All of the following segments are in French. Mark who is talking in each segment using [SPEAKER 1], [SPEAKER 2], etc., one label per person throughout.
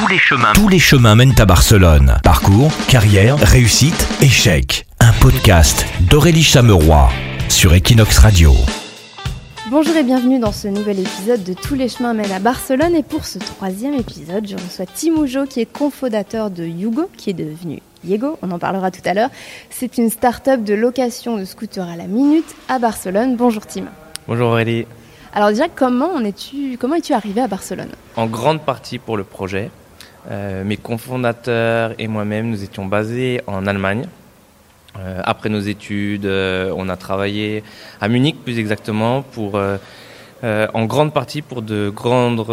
[SPEAKER 1] Tous les chemins.
[SPEAKER 2] Tous les chemins mènent à Barcelone. Parcours, carrière, réussite, échec. Un podcast d'Aurélie Chameroy sur Equinox Radio.
[SPEAKER 3] Bonjour et bienvenue dans ce nouvel épisode de Tous les chemins mènent à Barcelone. Et pour ce troisième épisode, je reçois Timoujo qui est cofondateur de Yugo, qui est devenu Yego, on en parlera tout à l'heure. C'est une start-up de location de scooters à la minute à Barcelone. Bonjour Tim.
[SPEAKER 4] Bonjour Aurélie.
[SPEAKER 3] Alors déjà, comment, es-tu, comment es-tu arrivé à Barcelone?
[SPEAKER 4] En grande partie pour le projet. Euh, mes cofondateurs et moi-même, nous étions basés en Allemagne. Euh, après nos études, euh, on a travaillé à Munich plus exactement pour, en grande partie pour de grandes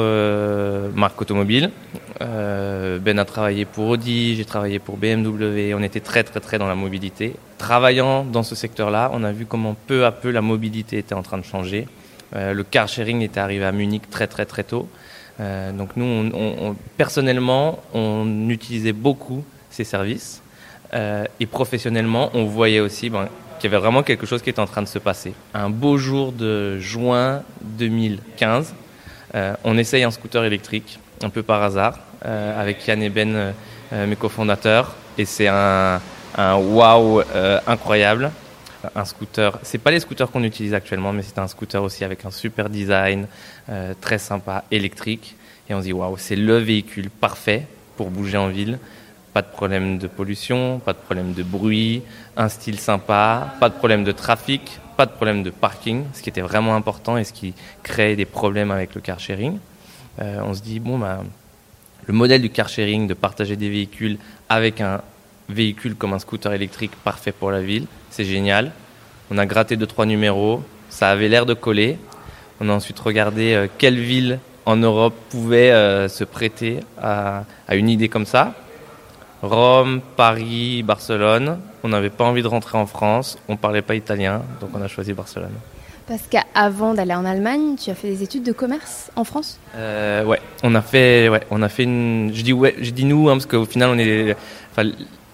[SPEAKER 4] marques automobiles. ben a travaillé pour Audi, j'ai travaillé pour BMW. On était très très très dans la mobilité. Travaillant dans ce secteur-là, on a vu comment peu à peu la mobilité était en train de changer. Le car sharing était arrivé à Munich très très très tôt. Euh, donc nous, personnellement, on utilisait beaucoup ces services. Euh, et professionnellement, on voyait aussi ben, qu'il y avait vraiment quelque chose qui était en train de se passer. Un beau jour de juin 2015, on essaye un scooter électrique, un peu par hasard, avec Yann et Ben, mes cofondateurs. Et c'est un, un wow incroyable un scooter. C'est pas les scooters qu'on utilise actuellement, mais c'est un scooter aussi avec un super design, euh, très sympa, électrique. Et on se dit waouh, c'est le véhicule parfait pour bouger en ville. Pas de problème de pollution, pas de problème de bruit, un style sympa, pas de problème de trafic, pas de problème de parking, ce qui était vraiment important et ce qui créait des problèmes avec le car sharing. Euh, on se dit bon bah le modèle du car sharing de partager des véhicules avec un véhicule comme un scooter électrique parfait pour la ville. C'est génial. On a gratté deux trois numéros, ça avait l'air de coller. On a ensuite regardé euh, quelle ville en Europe pouvait euh, se prêter à, une idée comme ça. Rome, Paris, Barcelone. On n'avait pas envie de rentrer en France, on parlait pas italien, donc on a choisi Barcelone.
[SPEAKER 3] Parce qu'avant d'aller en Allemagne, tu as fait des études de commerce en France?
[SPEAKER 4] Euh, Ouais, on a fait, ouais, on a fait une. Je dis ouais, je dis nous hein, parce qu'au final on est,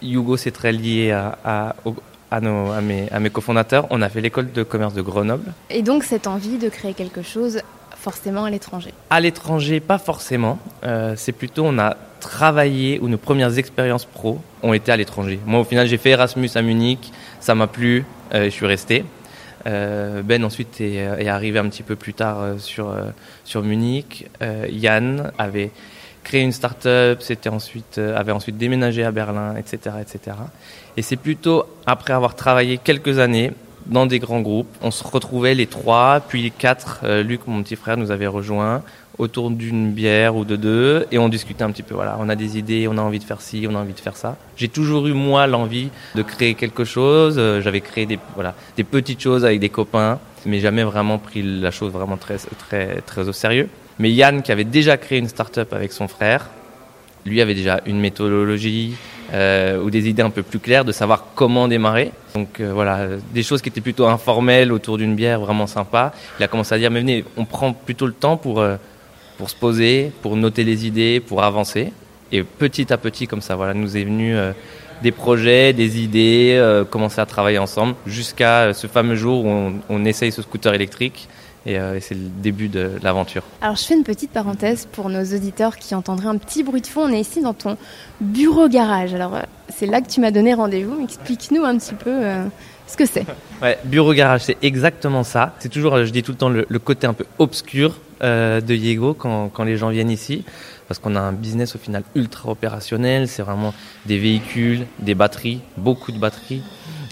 [SPEAKER 4] Hugo, c'est très lié à, à, nos, à, mes, à mes cofondateurs. On a fait l'école de commerce de Grenoble.
[SPEAKER 3] Et donc cette envie de créer quelque chose forcément à l'étranger
[SPEAKER 4] À l'étranger, pas forcément. Euh, c'est plutôt, on a travaillé, ou nos premières expériences pro ont été à l'étranger. Moi, au final, j'ai fait Erasmus à Munich, ça m'a plu, euh, je suis resté. Euh, ben ensuite est, est, arrivé un petit peu plus tard sur, sur Munich. Yann avait créé une start-up, ensuite, euh, avait ensuite déménagé à Berlin, etc. etc. Et c'est plutôt après avoir travaillé quelques années dans des grands groupes, on se retrouvait les trois, puis les quatre, euh, Luc, mon petit frère, nous avait rejoints autour d'une bière ou de deux, et on discutait un petit peu, voilà, on a des idées, on a envie de faire ci, on a envie de faire ça. J'ai toujours eu, moi, l'envie de créer quelque chose, euh, j'avais créé des, voilà, des petites choses avec des copains, mais jamais vraiment pris la chose vraiment très, très, très au sérieux. Mais Yann, qui avait déjà créé une start-up avec son frère, lui avait déjà une méthodologie euh, ou des idées un peu plus claires de savoir comment démarrer. Donc euh, voilà, des choses qui étaient plutôt informelles autour d'une bière, vraiment sympa. Il a commencé à dire, mais venez, on prend plutôt le temps pour, euh, pour se poser, pour noter les idées, pour avancer. Et petit à petit, comme ça, voilà, nous est venu des projets, des idées, commencer à travailler ensemble, jusqu'à ce fameux jour où on, on essaye ce scooter électrique euh, et, c'est le début de l'aventure.
[SPEAKER 3] Alors je fais une petite parenthèse pour nos auditeurs qui entendraient un petit bruit de fond. On est ici dans ton bureau garage. Alors euh, c'est là que tu m'as donné rendez-vous. Explique-nous un petit peu euh, ce que c'est.
[SPEAKER 4] Ouais, bureau garage, c'est exactement ça. C'est toujours, je dis tout le temps, le, côté un peu obscur de Yego quand, quand les gens viennent ici parce qu'on a un business au final ultra opérationnel. C'est vraiment des véhicules, des batteries, beaucoup de batteries.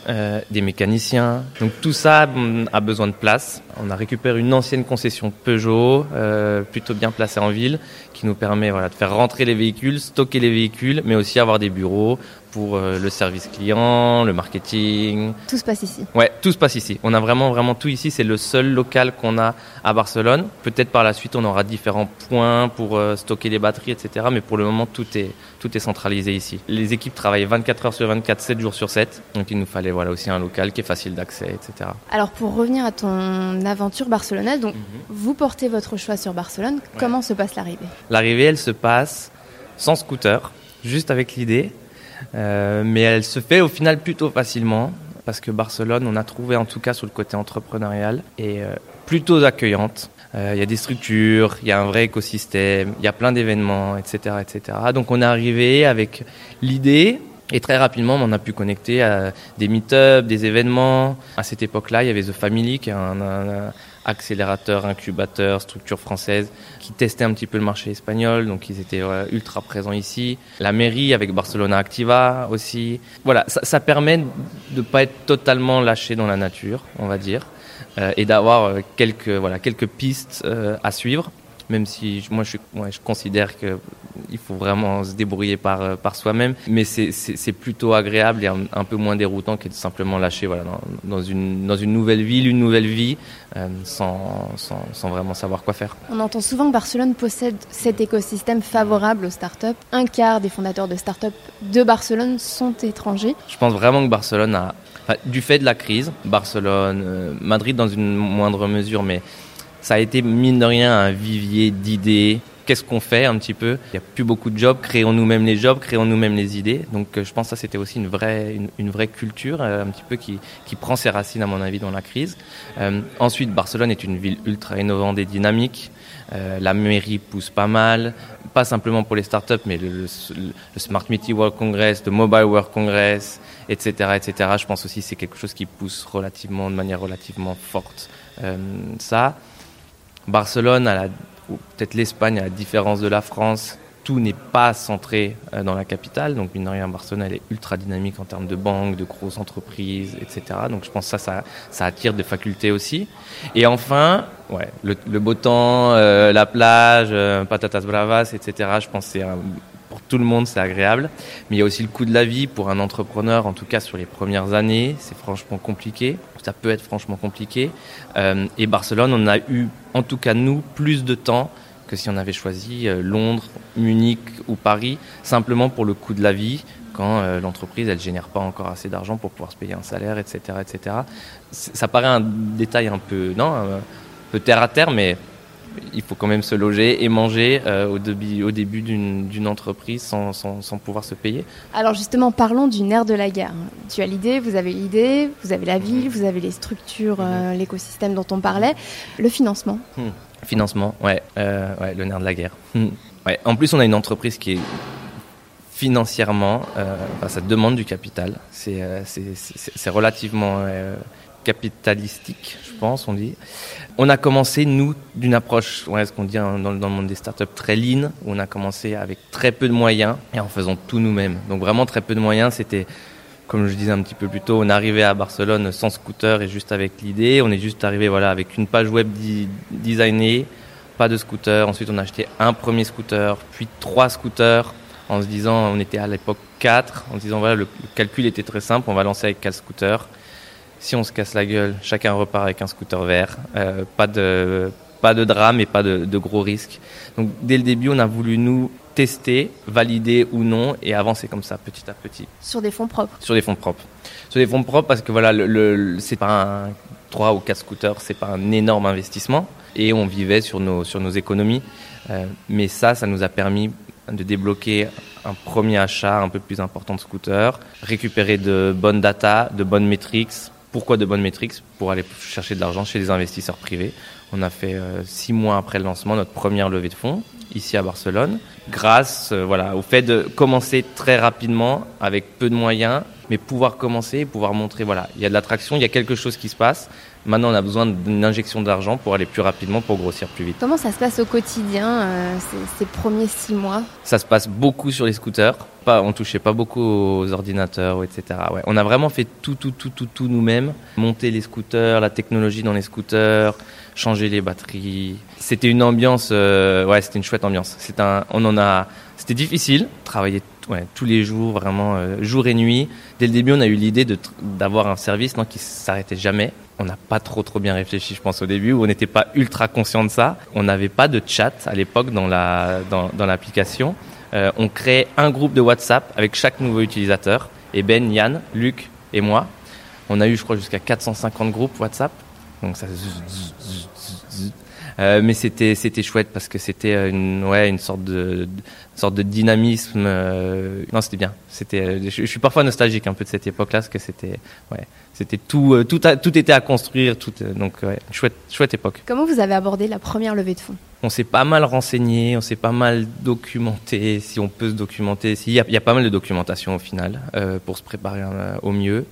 [SPEAKER 4] Euh, des mécaniciens. Donc tout ça a besoin de place. On a récupéré une ancienne concession Peugeot, euh, plutôt bien placée en ville, qui nous permet de faire rentrer les véhicules, stocker les véhicules, mais aussi avoir des bureaux pour euh, le service client, le marketing.
[SPEAKER 3] Tout se passe ici.
[SPEAKER 4] Ouais, tout se passe ici. On a vraiment vraiment tout ici. C'est le seul local qu'on a à Barcelone. Peut-être par la suite on aura différents points pour euh, stocker les batteries, etc. Mais pour le moment tout est tout est centralisé ici. Les équipes travaillent 24 heures sur 24, 7 jours sur 7. Donc il nous fallait voilà aussi un local qui est facile d'accès, etc.
[SPEAKER 3] Alors pour revenir à ton aventure barcelonaise, donc mhm. vous portez votre choix sur Barcelone. Comment se passe l'arrivée?
[SPEAKER 4] L'arrivée, elle se passe sans scooter, juste avec l'idée euh, mais elle se fait au final plutôt facilement parce que Barcelone, on a trouvé en tout cas sur le côté entrepreneurial et euh, plutôt accueillante. Euh, il y a des structures, il y a un vrai écosystème, il y a plein d'événements, etc., etc. Donc on est arrivé avec l'idée et très rapidement, on a pu connecter à des meet-ups, des événements. À cette époque-là, il y avait The Family, qui est un, accélérateur, incubateur, structure française, qui testait un petit peu le marché espagnol, donc ils étaient ultra présents ici. La mairie avec Barcelona Activa aussi. Voilà, ça, permet de ne pas être totalement lâché dans la nature, on va dire, euh, et d'avoir euh, quelques, voilà, quelques pistes euh, à suivre même si moi je, je considère qu'il faut vraiment se débrouiller par, euh, par soi-même, mais c'est plutôt agréable et un, peu moins déroutant que de simplement lâcher voilà, dans, une, dans une nouvelle ville, une nouvelle vie, euh, sans, sans, sans, vraiment savoir quoi faire.
[SPEAKER 3] On entend souvent que Barcelone possède cet écosystème favorable aux startups. Un quart des fondateurs de startups de Barcelone sont étrangers.
[SPEAKER 4] Je pense vraiment que Barcelone a, du fait de la crise, Barcelone, euh, Madrid dans une moindre mesure, mais ça a été mine de rien un vivier d'idées. Qu'est-ce qu'on fait un petit peu? Il n'y a plus beaucoup de jobs, créons nous-mêmes les jobs, créons nous-mêmes les idées. Donc euh, je pense que ça c'était aussi une vraie, une, vraie culture euh, un petit peu qui, qui, prend ses racines à mon avis dans la crise. Euh, ensuite, Barcelone est une ville ultra innovante et dynamique. la mairie pousse pas mal, pas simplement pour les startups, mais le, Smart City World Congress, le Mobile World Congress, etc., etc. Je pense aussi que c'est quelque chose qui pousse relativement, de manière relativement forte ça. Barcelone, peut-être l'Espagne, à la différence de la France, tout n'est pas centré euh, dans la capitale. Donc, mine de rien, Barcelone, elle est ultra dynamique en termes de banques, de grosses entreprises, etc. Donc, je pense que ça, ça, attire des facultés aussi. Et enfin, ouais, le, beau temps, euh, la plage, euh, patatas bravas, etc. Je pense que c'est pour tout le monde, c'est agréable. Mais il y a aussi le coût de la vie pour un entrepreneur, en tout cas sur les premières années. C'est franchement compliqué. Ça peut être franchement compliqué. Euh, et Barcelone, on a eu, en tout cas nous, plus de temps que si on avait choisi euh, Londres, Munich ou Paris, simplement pour le coût de la vie, quand euh, l'entreprise elle génère pas encore assez d'argent pour pouvoir se payer un salaire, etc., etc. Ça paraît un détail un peu non, un peu terre à terre, mais il faut quand même se loger et manger euh, au, début, au début d'une entreprise sans, sans, sans, pouvoir se payer.
[SPEAKER 3] Alors justement, parlons du nerf de la guerre. Tu as l'idée, vous avez l'idée, vous avez la ville, vous avez les structures, euh, mhm. l'écosystème dont on parlait. Le financement
[SPEAKER 4] hmm. Financement, ouais, euh, ouais, le nerf de la guerre. Hmm. Ouais. En plus, on a une entreprise qui est financièrement, ça demande du capital. C'est relativement capitalistique, je pense, on dit. On a commencé, nous, d'une approche, ouais, ce qu'on dit dans, dans, le monde des startups, très lean, où on a commencé avec très peu de moyens et en faisant tout nous-mêmes. Donc vraiment très peu de moyens, c'était, comme je disais un petit peu plus tôt, on arrivé à Barcelone sans scooter et juste avec l'idée. On est juste arrivé voilà, avec une page web designée, pas de scooter. Ensuite, on a acheté un premier scooter, puis trois scooters en se disant, on était à l'époque quatre, en se disant voilà, le calcul était très simple, on va lancer avec quatre scooters si on se casse la gueule, chacun repart avec un scooter vert. Euh, pas, de, pas de drame et pas de, gros risques. Donc dès le début, on a voulu nous tester, valider ou non, et avancer comme ça, petit à petit.
[SPEAKER 3] Sur des fonds propres
[SPEAKER 4] Sur des fonds propres. Sur des fonds propres parce que voilà, le, c'est pas un 3 ou 4 scooters, c'est pas un énorme investissement, et on vivait sur nos, sur nos économies. Euh, mais ça, ça nous a permis de débloquer un premier achat un peu plus important de scooters, récupérer de bonnes data, de bonnes métriques, pourquoi de bonnes métriques Pour aller chercher de l'argent chez des investisseurs privés. On a fait euh, six mois après le lancement notre première levée de fonds ici à Barcelone, grâce euh, au fait de commencer très rapidement avec peu de moyens, mais pouvoir commencer et pouvoir montrer voilà il y a de l'attraction, il y a quelque chose qui se passe. Maintenant, on a besoin d'une injection d'argent pour aller plus rapidement, pour grossir plus vite.
[SPEAKER 3] Comment ça se passe au quotidien, euh, ces, premiers six mois?
[SPEAKER 4] Ça se passe beaucoup sur les scooters. Pas, on touchait pas beaucoup aux ordinateurs, etc. Ouais. On a vraiment fait tout, tout, tout, tout, tout nous-mêmes. Monter les scooters, la technologie dans les scooters, changer les batteries. C'était une ambiance, euh, ouais, c'était une chouette ambiance. Un, on en a, c'était difficile, travailler ouais, tous les jours, vraiment euh, jour et nuit. Dès le début, on a eu l'idée d'avoir un service non, qui s'arrêtait jamais. On n'a pas trop trop bien réfléchi, je pense, au début, où on n'était pas ultra conscient de ça. On n'avait pas de chat à l'époque dans la dans, l'application. Euh, on crée un groupe de WhatsApp avec chaque nouveau utilisateur. Et Ben, Yann, Luc et moi, on a eu, je crois, jusqu'à 450 groupes WhatsApp. Donc ça Euh, mais c'était c'était chouette parce que c'était une ouais une sorte de, sorte de dynamisme. Euh, non, c'était bien. C'était je, suis parfois nostalgique un peu de cette époque-là parce que c'était ouais c'était tout tout tout était à construire tout donc ouais chouette chouette époque.
[SPEAKER 3] Comment vous avez abordé la première levée de fonds?
[SPEAKER 4] On s'est pas mal renseigné, on s'est pas mal documenté si on peut se documenter. Il y a, y a pas mal de documentation au final pour se préparer au mieux.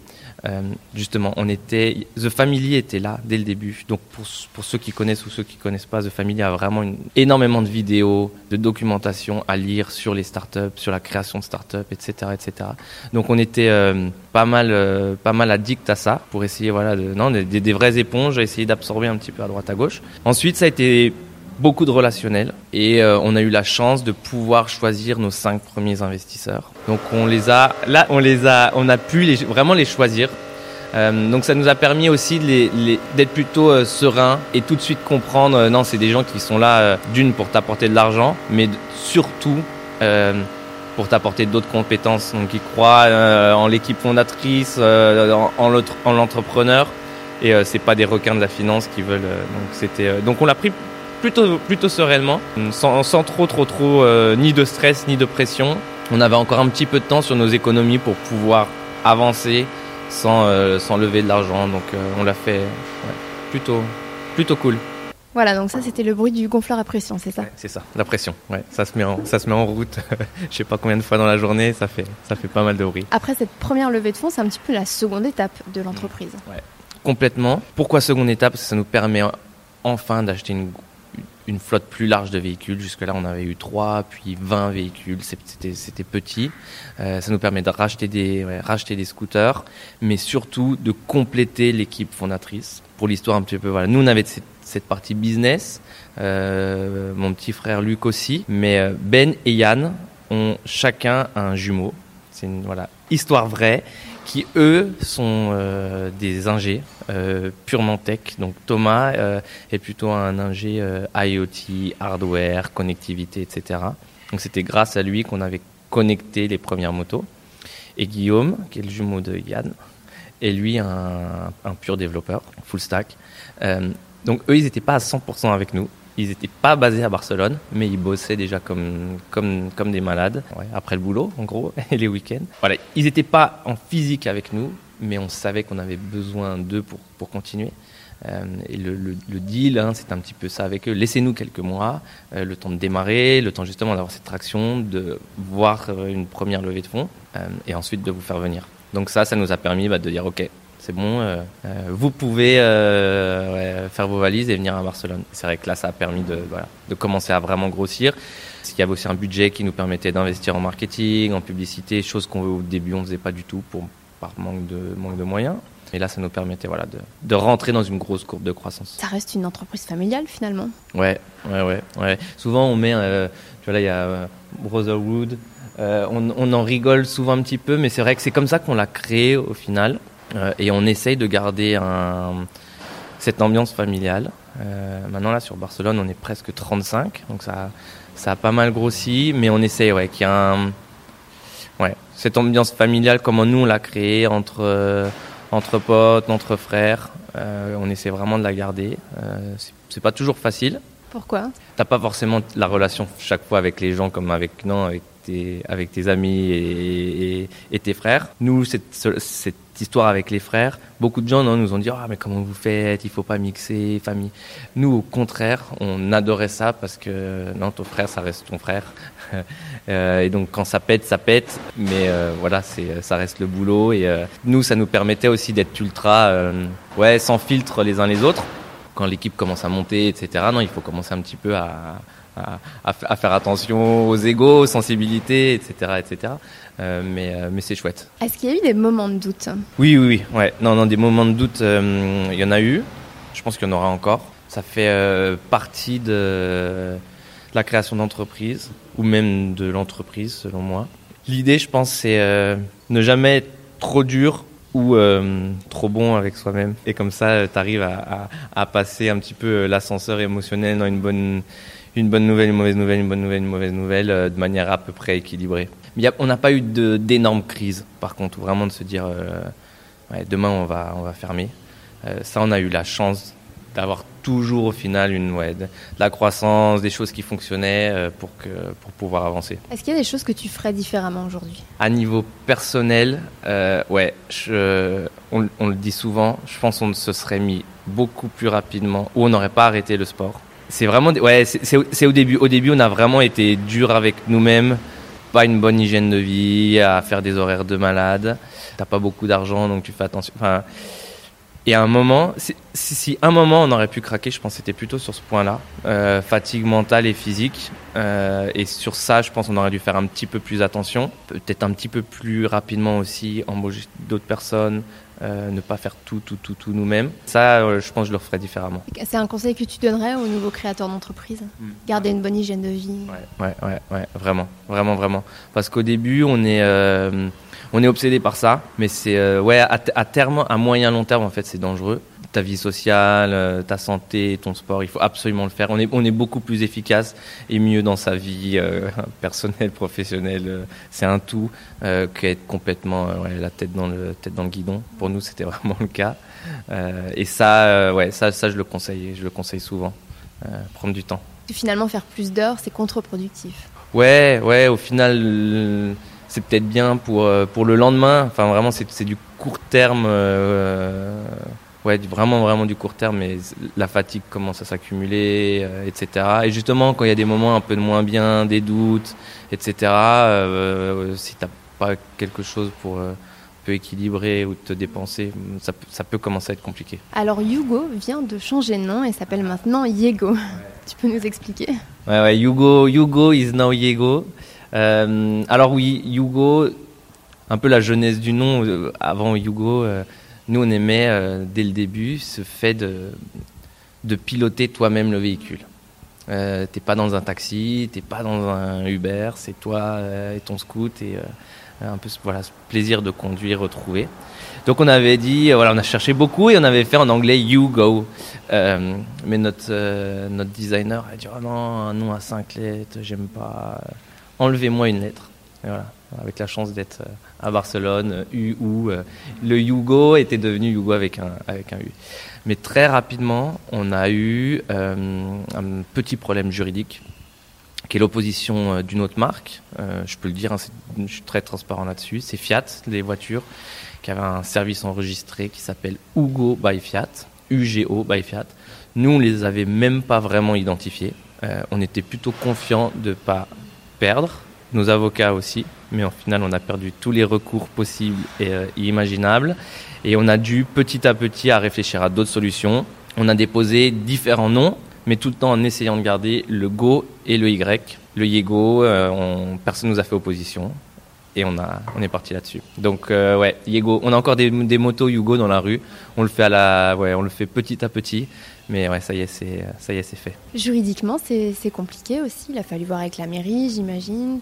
[SPEAKER 4] Euh, justement, on était, The Family était là dès le début. Donc pour, pour ceux qui connaissent ou ceux qui connaissent pas, The Family a vraiment énormément de vidéos, de documentation à lire sur les startups, sur la création de startups, etc., etc. Donc on était euh, pas mal, euh, pas mal addict à ça pour essayer, voilà, non, des, des vraies éponges, essayer d'absorber un petit peu à droite à gauche. Ensuite, ça a été beaucoup de relationnel et euh, on a eu la chance de pouvoir choisir nos cinq premiers investisseurs. Donc on les a, là on les a, on a pu vraiment les choisir. Euh, donc ça nous a permis aussi d'être plutôt euh, serein et tout de suite comprendre, non c'est des gens qui sont là d'une pour t'apporter de l'argent, mais surtout pour t'apporter d'autres compétences. Donc ils croient en l'équipe fondatrice, en, en l'entrepreneur et c'est pas des requins de la finance qui veulent. donc c'était, donc on l'a pris plutôt, plutôt sereinement, sans, sans trop, trop, trop, euh, ni de stress, ni de pression. On avait encore un petit peu de temps sur nos économies pour pouvoir avancer sans, euh, sans lever de l'argent. Donc euh, on l'a fait plutôt, plutôt cool.
[SPEAKER 3] Voilà, donc ça c'était le bruit du gonfleur à pression, c'est ça?
[SPEAKER 4] C'est ça, la pression. Ouais, ça se met en, ça se met en route. Je sais pas combien de fois dans la journée, ça fait, ça fait pas mal de bruit.
[SPEAKER 3] Après cette première levée de fonds, c'est un petit peu la seconde étape de l'entreprise.
[SPEAKER 4] Ouais, complètement. Pourquoi seconde étape? Parce que ça nous permet enfin d'acheter une une flotte plus large de véhicules. Jusque-là, on avait eu 3, puis 20 véhicules. C'était petit. Euh, ça nous permet de racheter des, racheter des scooters, mais surtout de compléter l'équipe fondatrice. Pour l'histoire un petit peu, voilà. Nous, on avait cette, partie business. Euh, mon petit frère Luc aussi. Mais euh, Ben et Yann ont chacun un jumeau. C'est une voilà, histoire vraie qui eux sont euh, des ingés euh, purement tech. Donc Thomas euh, est plutôt un ingé IoT, hardware, connectivité, etc. Donc c'était grâce à lui qu'on avait connecté les premières motos. Et Guillaume, qui est le jumeau de Yann, est lui un, un pur développeur, full stack. donc eux, ils n'étaient pas à 100% avec nous. Ils n'étaient pas basés à Barcelone, mais ils bossaient déjà comme, comme, comme des malades, après le boulot, en gros, et les week-ends. Voilà, ils n'étaient pas en physique avec nous, mais on savait qu'on avait besoin d'eux pour, pour continuer. Euh, et le, le, deal, hein, c'est un petit peu ça avec eux. Laissez-nous quelques mois, euh, le temps de démarrer, le temps justement d'avoir cette traction, de voir euh, une première levée de fonds, et ensuite de vous faire venir. Donc ça, ça nous a permis bah, de dire, OK, c'est bon, euh, euh, vous pouvez euh, faire vos valises et venir à Barcelone. C'est vrai que là, ça a permis de, de commencer à vraiment grossir. Il y avait aussi un budget qui nous permettait d'investir en marketing, en publicité, chose qu'au début on ne faisait pas du tout pour, par manque de, manque de moyens. Et là, ça nous permettait voilà, de, de, rentrer dans une grosse courbe de croissance.
[SPEAKER 3] Ça reste une entreprise familiale finalement
[SPEAKER 4] Ouais, ouais, ouais. ouais. Souvent, on met, tu vois là, il y a Brotherhood, on, on, en rigole souvent un petit peu, mais c'est vrai que c'est comme ça qu'on l'a créé au final. Euh, et on essaye de garder un, cette ambiance familiale. Euh, maintenant, là, sur Barcelone, on est presque 35, donc ça, ça a pas mal grossi, mais on essaye ouais, qu'il y a un, ouais, cette ambiance familiale, comme nous on l'a créée entre, euh, entre potes, entre frères. on essaie vraiment de la garder. c'est pas toujours facile.
[SPEAKER 3] Pourquoi?
[SPEAKER 4] T'as pas forcément la relation chaque fois avec les gens comme avec non, avec avec tes amis et, tes frères. Nous, cette, histoire avec les frères, beaucoup de gens nous ont dit ah mais comment vous faites, il faut pas mixer famille. Nous au contraire, on adorait ça parce que non ton frère ça reste ton frère euh, et donc quand ça pète ça pète, mais euh, voilà ça reste le boulot et euh, nous ça nous permettait aussi d'être ultra ouais sans filtre les uns les autres. Quand l'équipe commence à monter etc. Non il faut commencer un petit peu à à, faire attention aux égaux, aux sensibilités, etc., etc. Euh, mais, euh, mais c'est chouette.
[SPEAKER 3] Est-ce qu'il y a eu des moments de doute?
[SPEAKER 4] Oui, oui, oui. Ouais. Non, non, des moments de doute, euh, il y en a eu. Je pense qu'il y en aura encore. Ça fait partie de la création d'entreprise, ou même de l'entreprise, selon moi. L'idée, je pense, c'est ne jamais être trop dur ou trop bon avec soi-même. Et comme ça, tu arrives à, à, passer un petit peu l'ascenseur émotionnel dans une bonne une bonne nouvelle, une mauvaise nouvelle, une bonne nouvelle, une mauvaise nouvelle, euh, de manière à peu près équilibrée. Mais on n'a pas eu d'énormes crises, par contre, vraiment de se dire, euh, ouais, demain on va, on va fermer. Euh, ça, on a eu la chance d'avoir toujours au final une ouais, de, la croissance, des choses qui fonctionnaient pour, que, pour pouvoir avancer.
[SPEAKER 3] Est-ce qu'il y a des choses que tu ferais différemment aujourd'hui?
[SPEAKER 4] À niveau personnel, ouais, je, on, on, le dit souvent, je pense qu'on se serait mis beaucoup plus rapidement ou on n'aurait pas arrêté le sport. C'est vraiment, ouais, c'est au début. Au début, on a vraiment été dur avec nous-mêmes, pas une bonne hygiène de vie, à faire des horaires de malade. T'as pas beaucoup d'argent, donc tu fais attention. Enfin, et à un moment, si, un moment on aurait pu craquer, je pense c'était plutôt sur ce point-là, euh, fatigue mentale et physique. Euh, et sur ça, je pense qu'on aurait dû faire un petit peu plus attention, peut-être un petit peu plus rapidement aussi, embaucher d'autres personnes, euh, ne pas faire tout, tout, tout, tout nous-mêmes. Ça, euh, je pense que je le ferais différemment.
[SPEAKER 3] C'est un conseil que tu donnerais aux nouveaux créateurs d'entreprise? Mm. Garder une bonne hygiène de vie?
[SPEAKER 4] Ouais, ouais, ouais, ouais vraiment, vraiment, vraiment. Parce qu'au début, on est euh, on est obsédé par ça, mais c'est euh, ouais à, à, terme, à moyen long terme en fait, c'est dangereux. Ta vie sociale, euh, ta santé, ton sport, il faut absolument le faire. On est on est beaucoup plus efficace et mieux dans sa vie euh, personnelle, professionnelle. C'est un tout qu'être complètement ouais, la tête dans le tête dans le guidon. Pour nous, c'était vraiment le cas. et ça, ouais, ça, ça je le conseille, je le conseille souvent. prendre du temps.
[SPEAKER 3] Finalement, faire plus d'heures, c'est contre-productif.
[SPEAKER 4] Ouais, ouais. Au final c'est peut-être bien pour, euh, pour le lendemain. Enfin, vraiment, c'est du court terme. Euh, ouais, vraiment, vraiment du court terme, mais la fatigue commence à s'accumuler, euh, etc. Et justement, quand il y a des moments un peu de moins bien, des doutes, etc., euh, si tu n'as pas quelque chose pour euh, peu équilibrer ou te dépenser, ça, ça, peut commencer à être compliqué.
[SPEAKER 3] Alors, Hugo vient de changer de nom et s'appelle maintenant Yego. Ouais. Tu peux nous expliquer?
[SPEAKER 4] Ouais, ouais, Hugo, Hugo is now Yego. Euh, alors oui, Yugo, un peu la jeunesse du nom, euh, avant Yugo, euh, nous on aimait euh, dès le début ce fait de, piloter toi-même le véhicule. T'es pas dans un taxi, t'es pas dans un Uber, c'est toi et ton scoot et un peu voilà, ce plaisir de conduire retrouvé. Donc on avait dit, voilà, on a cherché beaucoup et on avait fait en anglais You Go. Euh, mais notre, notre designer a dit, oh non, un nom à cinq lettres, j'aime pas enlevez-moi une lettre. Et voilà, avec la chance d'être euh, à Barcelone, U ou euh, le Yugo était devenu Yugo avec un, avec un U. Mais très rapidement, on a eu euh, un petit problème juridique qui est l'opposition euh, d'une autre marque. Euh, je peux le dire, hein, je suis très transparent là-dessus. C'est Fiat, les voitures, qui avait un service enregistré qui s'appelle Ugo by Fiat, UGO by Fiat. Nous, on les avait même pas vraiment identifiés. Euh, on était plutôt confiants de pas perdre, nos avocats aussi, mais au final on a perdu tous les recours possibles et euh, imaginables et on a dû petit à petit à réfléchir à d'autres solutions. On a déposé différents noms, mais tout le temps en essayant de garder le Go et le Y. Le Yego, euh, on, personne nous a fait opposition et on, a, on est parti là-dessus. Donc euh, ouais, Yego, on a encore des, des motos Yugo dans la rue. On le fait à la, ouais, on le fait petit à petit. Mais ouais, ça y est, c'est ça y est, c'est fait.
[SPEAKER 3] Juridiquement, c'est compliqué aussi. Il a fallu voir avec la mairie, j'imagine.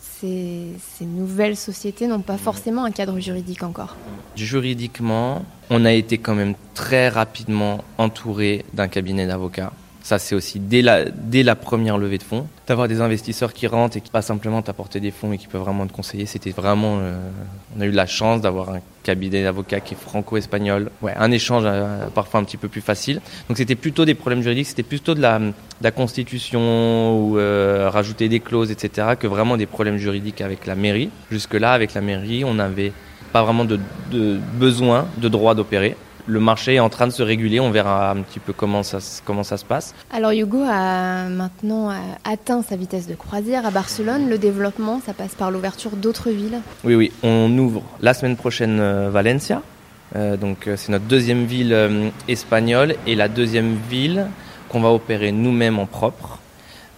[SPEAKER 3] Ces, ces, nouvelles sociétés n'ont pas forcément un cadre juridique encore.
[SPEAKER 4] Juridiquement, on a été quand même très rapidement entouré d'un cabinet d'avocats. Ça, c'est aussi dès la, dès la première levée de fonds. D'avoir des investisseurs qui rentrent et qui pas simplement t'apporter des fonds et qui peuvent vraiment te conseiller, c'était vraiment. Euh, on a eu la chance d'avoir un cabinet d'avocats qui est franco-espagnol. Ouais, un échange euh, parfois un petit peu plus facile. Donc c'était plutôt des problèmes juridiques, c'était plutôt de la, de constitution ou euh, rajouter des clauses, etc., que vraiment des problèmes juridiques avec la mairie. Jusque-là, avec la mairie, on n'avait pas vraiment de, de besoin de droit d'opérer le marché est en train de se réguler. On verra un petit peu comment ça, comment ça se passe.
[SPEAKER 3] Alors Hugo a maintenant atteint sa vitesse de croisière à Barcelone. Le développement, ça passe par l'ouverture d'autres villes.
[SPEAKER 4] Oui, oui. On ouvre la semaine prochaine euh, Valencia. Euh, donc c'est notre deuxième ville euh, espagnole et la deuxième ville qu'on va opérer nous-mêmes en propre.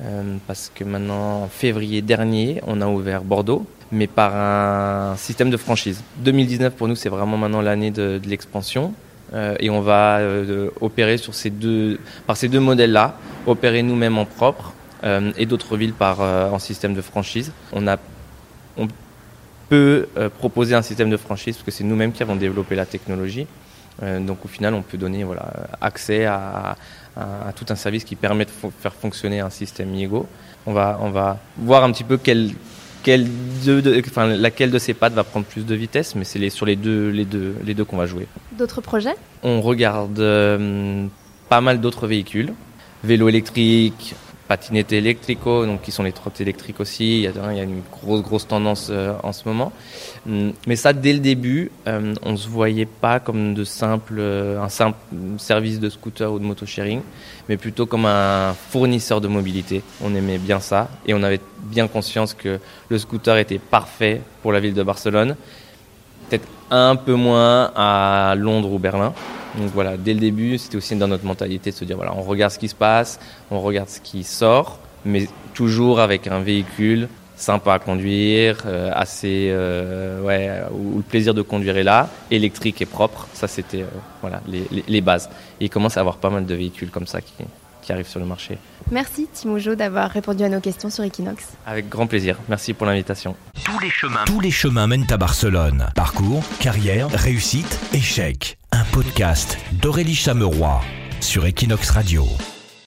[SPEAKER 4] Euh, parce que maintenant, en février dernier, on a ouvert Bordeaux, mais par un système de franchise. 2019 pour nous, c'est vraiment maintenant l'année de, de l'expansion. Euh, et on va euh, opérer sur ces deux, par ces deux modèles-là, opérer nous-mêmes en propre euh, et d'autres villes par en système de franchise. On a, on peut proposer un système de franchise parce que c'est nous-mêmes qui avons développé la technologie. donc au final, on peut donner voilà accès à, tout un service qui permet de faire fonctionner un système IEGO. On va, on va voir un petit peu quel quelle de, enfin, laquelle de ces pattes va prendre plus de vitesse, mais c'est sur les deux, les deux, les deux qu'on va jouer.
[SPEAKER 3] Projets
[SPEAKER 4] On regarde euh, pas mal d'autres véhicules. Vélo électrique, patinette électrico, donc qui sont les trottes électriques aussi. Il y a, il y a une grosse grosse tendance euh, en ce moment. Hum, Mais ça, dès le début, euh, on se voyait pas comme de simple, euh, un simple service de scooter ou de moto-sharing, mais plutôt comme un fournisseur de mobilité. On aimait bien ça et on avait bien conscience que le scooter était parfait pour la ville de Barcelone. Peut-être un peu moins à Londres ou Berlin. Donc voilà, dès le début, c'était aussi dans notre mentalité de se dire voilà, on regarde ce qui se passe, on regarde ce qui sort, mais toujours avec un véhicule sympa à conduire, euh, assez euh, ouais, où le plaisir de conduire est là, électrique et propre. Ça, c'était euh, voilà les, les- bases. Et il commence à avoir pas mal de véhicules comme ça qui, qui arrivent sur le marché.
[SPEAKER 3] Merci Timo Jo d'avoir répondu à nos questions sur Equinox.
[SPEAKER 4] Avec grand plaisir. Merci pour l'invitation.
[SPEAKER 2] Tous les chemins, tous les chemins mènent à Barcelone. Parcours, carrière, réussite, échec. Un podcast d'Aurélie Chameroy sur Equinox Radio.